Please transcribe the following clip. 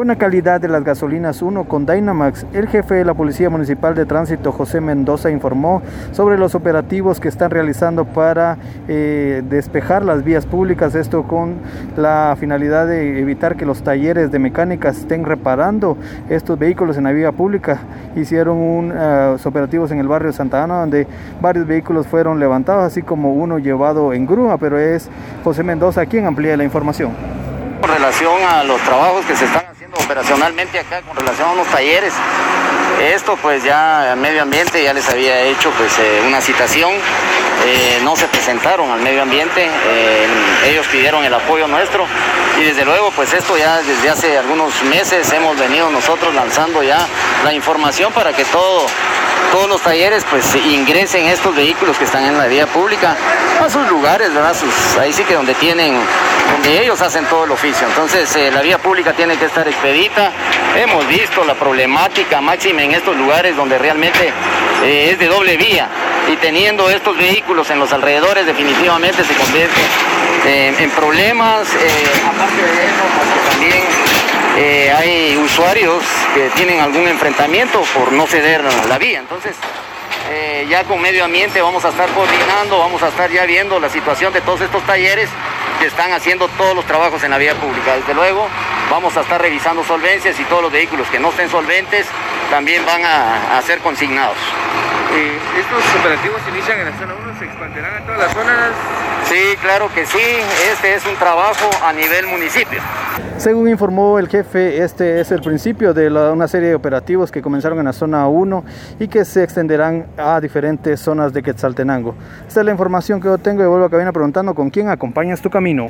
con la calidad de las gasolinas 1 con Dynamax. El jefe de la Policía Municipal de Tránsito, José Mendoza, informó sobre los operativos que están realizando para eh, despejar las vías públicas, esto con la finalidad de evitar que los talleres de mecánicas estén reparando estos vehículos en la vía pública. Hicieron unos operativos en el barrio Santa Ana donde varios vehículos fueron levantados, así como uno llevado en grúa, pero es José Mendoza quien amplía la información. Con relación a los trabajos que se están haciendo operacionalmente acá, con relación a unos talleres, esto pues ya medio ambiente ya les había hecho pues eh, una citación, eh, no se presentaron al medio ambiente, eh, ellos pidieron el apoyo nuestro. Y desde luego pues esto ya desde hace algunos meses hemos venido nosotros lanzando ya la información para que todo todos los talleres pues ingresen estos vehículos que están en la vía pública a sus lugares, ¿verdad? Sus, ahí sí que donde tienen, donde ellos hacen todo el oficio. Entonces eh, la vía pública tiene que estar expedita. Hemos visto la problemática máxima en estos lugares donde realmente eh, es de doble vía y teniendo estos vehículos en los alrededores definitivamente se convierte eh, en problemas eso, pues, también eh, hay usuarios que tienen algún enfrentamiento por no ceder la vía. Entonces, eh, ya con medio ambiente vamos a estar coordinando, vamos a estar ya viendo la situación de todos estos talleres que están haciendo todos los trabajos en la vía pública. Desde luego, vamos a estar revisando solvencias y todos los vehículos que no estén solventes también van a, ser consignados. Eh, ¿Estos operativos se inician en la zona 1? ¿Se expandirán a todas las zonas? Sí, claro que sí. Este es un trabajo a nivel municipio. Según informó el jefe, este es el principio de una serie de operativos que comenzaron en la zona 1 y que se extenderán a diferentes zonas de Quetzaltenango. Esta es la información que yo tengo y vuelvo a cabina preguntando con quién acompañas tu camino.